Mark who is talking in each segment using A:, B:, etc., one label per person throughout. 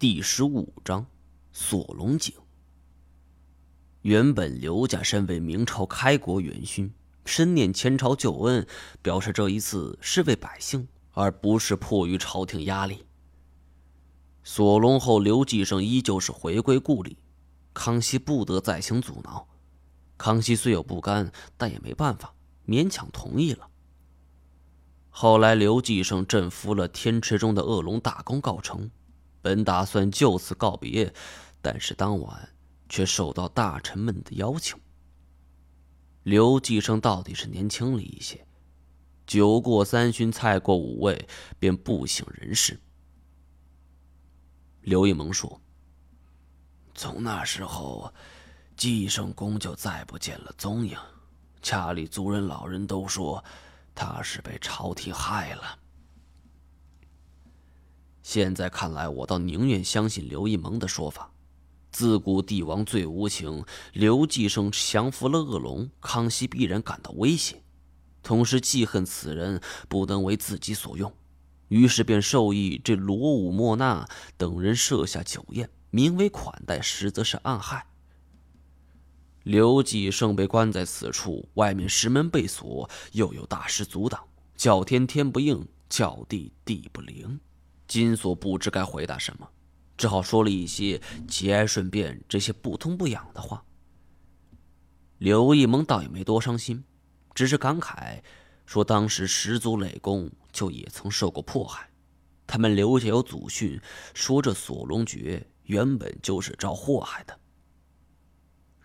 A: 第十五章，锁龙井。原本刘家身为明朝开国元勋，深念前朝旧恩，表示这一次是为百姓，而不是迫于朝廷压力。锁龙后，刘继生依旧是回归故里，康熙不得再行阻挠。康熙虽有不甘，但也没办法，勉强同意了。后来，刘继生镇服了天池中的恶龙，大功告成。本打算就此告别，但是当晚却受到大臣们的邀请。刘继生到底是年轻了一些，酒过三巡，菜过五味，便不省人事。刘一萌说：“
B: 从那时候，继生公就再不见了踪影，家里族人老人都说他是被朝廷害了。”
A: 现在看来，我倒宁愿相信刘一萌的说法。自古帝王最无情，刘继生降服了恶龙，康熙必然感到威胁，同时记恨此人不能为自己所用，于是便授意这罗武、莫那等人设下酒宴，名为款待，实则是暗害。刘继生被关在此处，外面石门被锁，又有大师阻挡，叫天天不应，叫地地不灵。金锁不知该回答什么，只好说了一些节哀顺变这些不痛不痒的话。刘一萌倒也没多伤心，只是感慨说：“当时始祖雷公就也曾受过迫害，他们刘家有祖训，说这锁龙诀原本就是招祸害的。”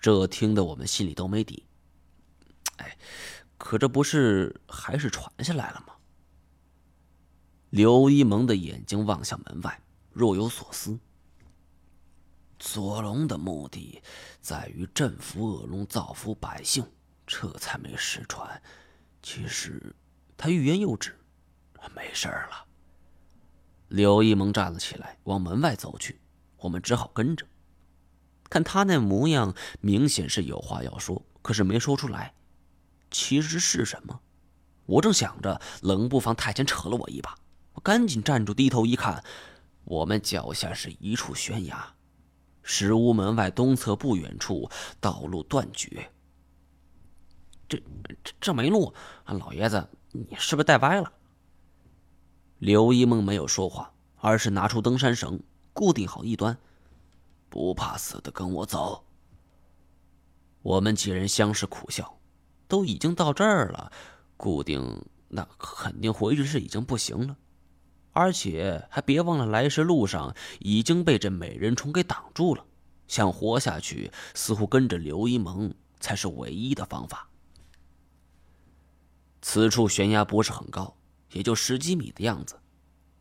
A: 这听得我们心里都没底。哎，可这不是还是传下来了吗？刘一萌的眼睛望向门外，若有所思。
B: 左龙的目的在于镇服恶龙，造福百姓，这才没失传。其实，他欲言又止，没事了。
A: 刘一萌站了起来，往门外走去，我们只好跟着。看他那模样，明显是有话要说，可是没说出来。其实是什么？我正想着，冷不防太监扯了我一把。赶紧站住，低头一看，我们脚下是一处悬崖，石屋门外东侧不远处道路断绝。这这这没路，老爷子，你是不是带歪了？刘一梦没有说话，而是拿出登山绳，固定好一端。
B: 不怕死的，跟我走。
A: 我们几人相视苦笑，都已经到这儿了，固定那肯定回去是已经不行了。而且还别忘了，来时路上已经被这美人虫给挡住了。想活下去，似乎跟着刘一萌才是唯一的方法。此处悬崖不是很高，也就十几米的样子。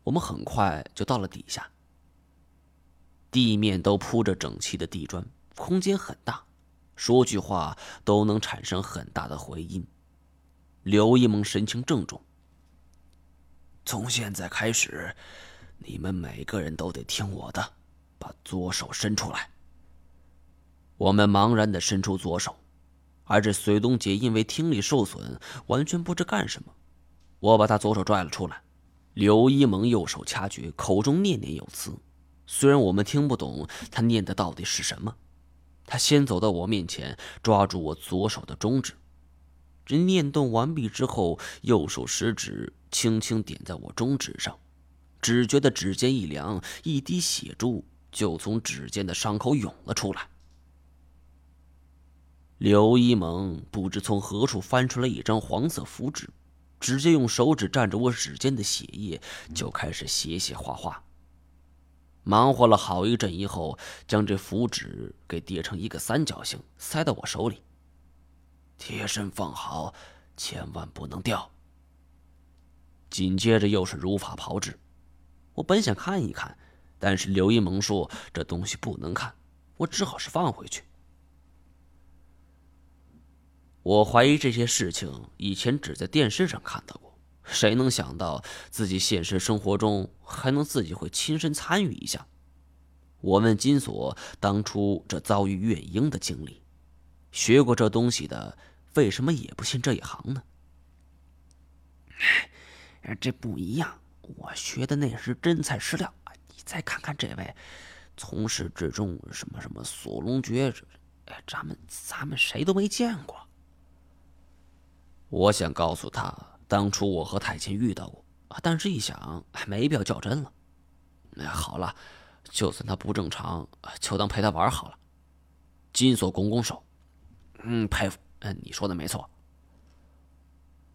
A: 我们很快就到了底下，地面都铺着整齐的地砖，空间很大，说句话都能产生很大的回音。刘一萌神情郑重。
B: 从现在开始，你们每个人都得听我的，把左手伸出来。
A: 我们茫然的伸出左手，而这隋东杰因为听力受损，完全不知干什么。我把他左手拽了出来，刘一萌右手掐诀，口中念念有词。虽然我们听不懂他念的到底是什么，他先走到我面前，抓住我左手的中指。这念动完毕之后，右手食指轻轻点在我中指上，只觉得指尖一凉，一滴血珠就从指尖的伤口涌了出来。刘一萌不知从何处翻出来一张黄色符纸，直接用手指蘸着我指尖的血液，就开始写写画画。忙活了好一阵以后，将这符纸给叠成一个三角形，塞到我手里。
B: 贴身放好，千万不能掉。
A: 紧接着又是如法炮制。我本想看一看，但是刘一萌说这东西不能看，我只好是放回去。我怀疑这些事情以前只在电视上看到过，谁能想到自己现实生活中还能自己会亲身参与一下？我问金锁当初这遭遇怨婴的经历。学过这东西的，为什么也不信这一行呢？
C: 这不一样，我学的那是真材实料，你
B: 再看看这位，从始至终什么什么锁龙诀，哎，咱们咱们谁都没见过。
A: 我想告诉他，当初我和太监遇到过，但是一想，没必要较真了。哎，好了，就算他不正常，就当陪他玩好了。金锁拱拱手，
B: 嗯，佩服。嗯，你说的没错。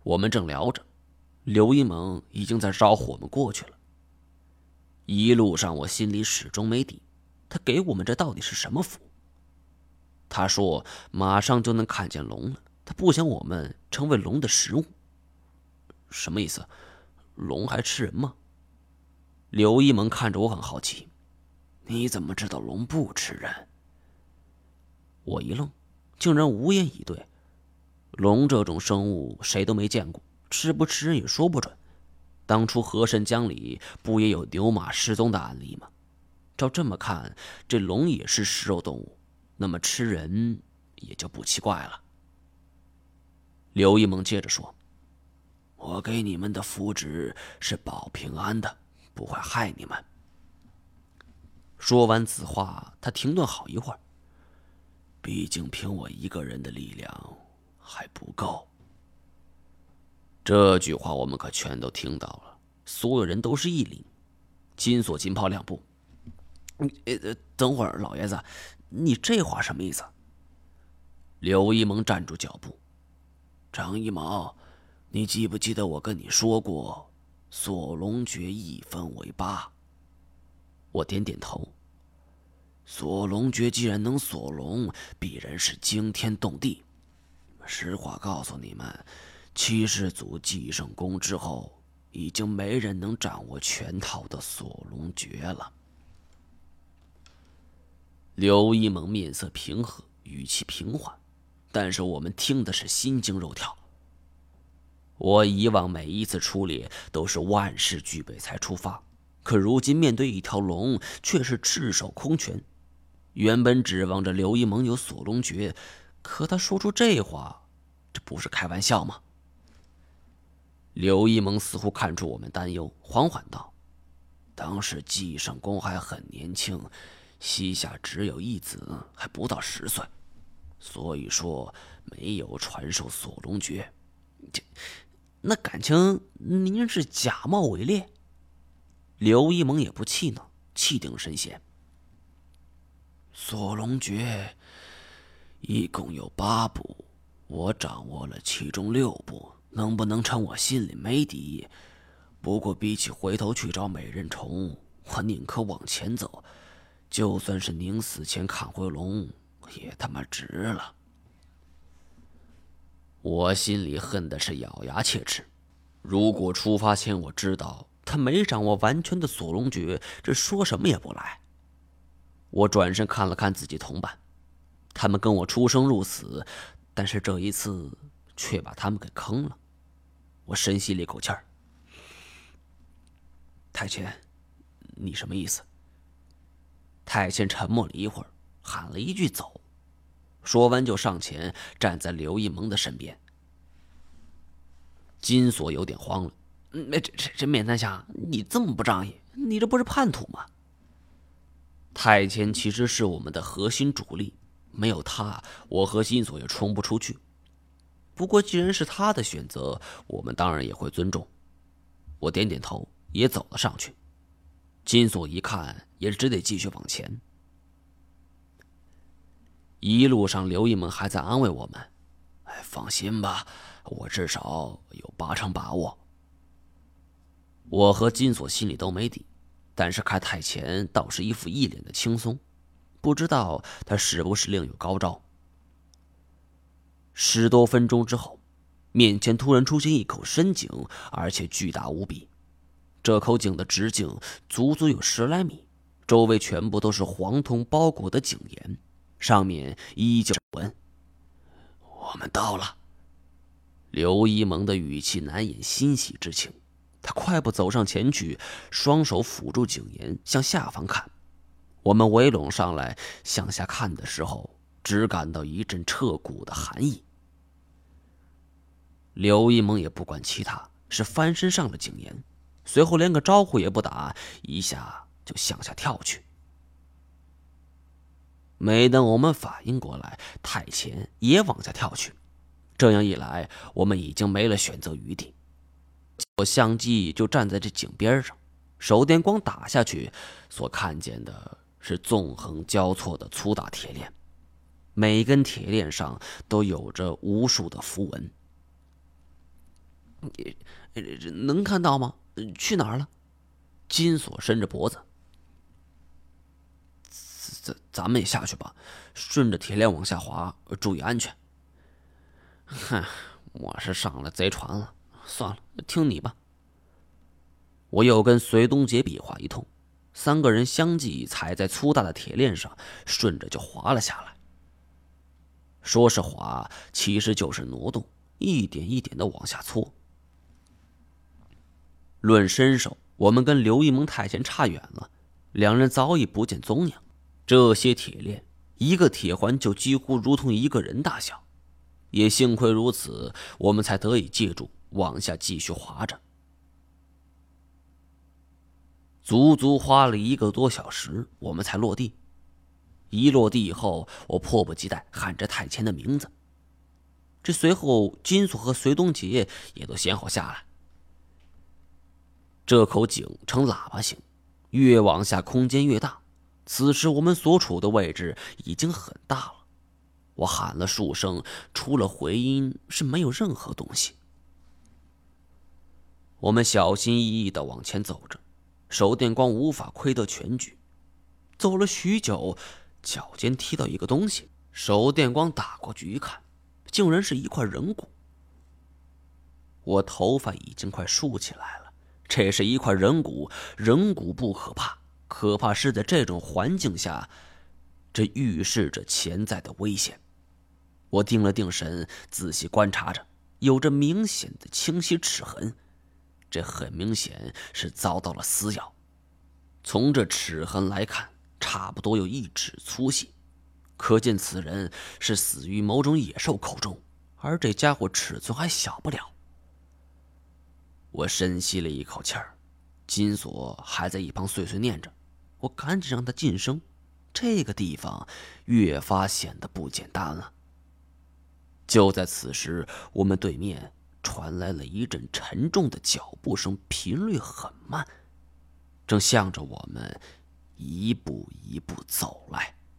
A: 我们正聊着，刘一萌已经在招呼我们过去了。一路上，我心里始终没底，他给我们这到底是什么符？他说马上就能看见龙了，他不想我们成为龙的食物。什么意思？龙还吃人吗？刘一萌看着我很好奇，
B: 你怎么知道龙不吃人？
A: 我一愣，竟然无言以对。龙这种生物谁都没见过，吃不吃人也说不准。当初河神江里不也有牛马失踪的案例吗？照这么看，这龙也是食肉动物，那么吃人也就不奇怪了。刘一萌接着说：“
B: 我给你们的符纸是保平安的，不会害你们。”
A: 说完此话，他停顿好一会儿。
B: 毕竟凭我一个人的力量还不够。
A: 这句话我们可全都听到了，所有人都是一凛。金锁金抛两步，
B: 呃，等会儿，老爷子，你这话什么意思？
A: 刘一萌站住脚步，
B: 张一毛，你记不记得我跟你说过，锁龙诀一分为八？
A: 我点点头。
B: 锁龙诀既然能锁龙，必然是惊天动地。实话告诉你们。七世祖继圣功之后，已经没人能掌握全套的锁龙诀了。
A: 刘一萌面色平和，语气平缓，但是我们听的是心惊肉跳。我以往每一次出猎都是万事俱备才出发，可如今面对一条龙，却是赤手空拳。原本指望着刘一萌有锁龙诀，可他说出这话，这不是开玩笑吗？刘一萌似乎看出我们担忧，缓缓道：“
B: 当时季圣公还很年轻，膝下只有一子，还不到十岁，所以说没有传授锁龙诀。
A: 这，那感情您是假冒伪劣？”刘一萌也不气恼，气定神闲：“
B: 锁龙诀一共有八步，我掌握了其中六步。”能不能成，我心里没底。不过比起回头去找美人虫，我宁可往前走，就算是宁死前看回龙，也他妈值了。
A: 我心里恨的是咬牙切齿。如果出发前我知道他没掌握完全的锁龙诀，这说什么也不来。我转身看了看自己同伴，他们跟我出生入死，但是这一次却把他们给坑了。我深吸了一口气儿。太监，你什么意思？太监沉默了一会儿，喊了一句“走”，说完就上前站在刘一萌的身边。金锁有点慌了：“
B: 那这这这面南侠，你这么不仗义，你这不是叛徒吗？”
A: 太监其实是我们的核心主力，没有他，我和金锁也冲不出去。不过，既然是他的选择，我们当然也会尊重。我点点头，也走了上去。金锁一看，也只得继续往前。一路上，刘一萌还在安慰我们：“
B: 哎，放心吧，我至少有八成把握。”
A: 我和金锁心里都没底，但是看太前倒是一副一脸的轻松，不知道他是不是另有高招。十多分钟之后，面前突然出现一口深井，而且巨大无比。这口井的直径足足有十来米，周围全部都是黄铜包裹的井沿，上面依旧纹。
B: 我们到了。
A: 刘一萌的语气难掩欣喜之情，他快步走上前去，双手抚住井沿，向下方看。我们围拢上来，向下看的时候，只感到一阵彻骨的寒意。刘一萌也不管其他，是翻身上了井沿，随后连个招呼也不打，一下就向下跳去。没等我们反应过来，太前也往下跳去。这样一来，我们已经没了选择余地。我相机就站在这井边上，手电光打下去，所看见的是纵横交错的粗大铁链，每根铁链上都有着无数的符文。你能看到吗？去哪儿了？金锁伸着脖子。咱咱们也下去吧，顺着铁链往下滑，注意安全。哼，我是上了贼船了，算了，听你吧。我又跟隋东杰比划一通，三个人相继踩在粗大的铁链上，顺着就滑了下来。说是滑，其实就是挪动，一点一点的往下搓。论身手，我们跟刘一蒙太监差远了，两人早已不见踪影。这些铁链，一个铁环就几乎如同一个人大小。也幸亏如此，我们才得以借助往下继续滑着。足足花了一个多小时，我们才落地。一落地以后，我迫不及待喊着太谦的名字。这随后，金锁和隋东杰也都先后下来。这口井呈喇叭形，越往下空间越大。此时我们所处的位置已经很大了。我喊了数声，除了回音是没有任何东西。我们小心翼翼的往前走着，手电光无法窥得全局。走了许久，脚尖踢到一个东西，手电光打过去一看，竟然是一块人骨。我头发已经快竖起来了。这是一块人骨，人骨不可怕，可怕是在这种环境下，这预示着潜在的危险。我定了定神，仔细观察着，有着明显的清晰齿痕，这很明显是遭到了撕咬。从这齿痕来看，差不多有一指粗细，可见此人是死于某种野兽口中，而这家伙尺寸还小不了。我深吸了一口气儿，金锁还在一旁碎碎念着。我赶紧让他噤声。这个地方越发显得不简单了。就在此时，我们对面传来了一阵沉重的脚步声，频率很慢，正向着我们一步一步走来。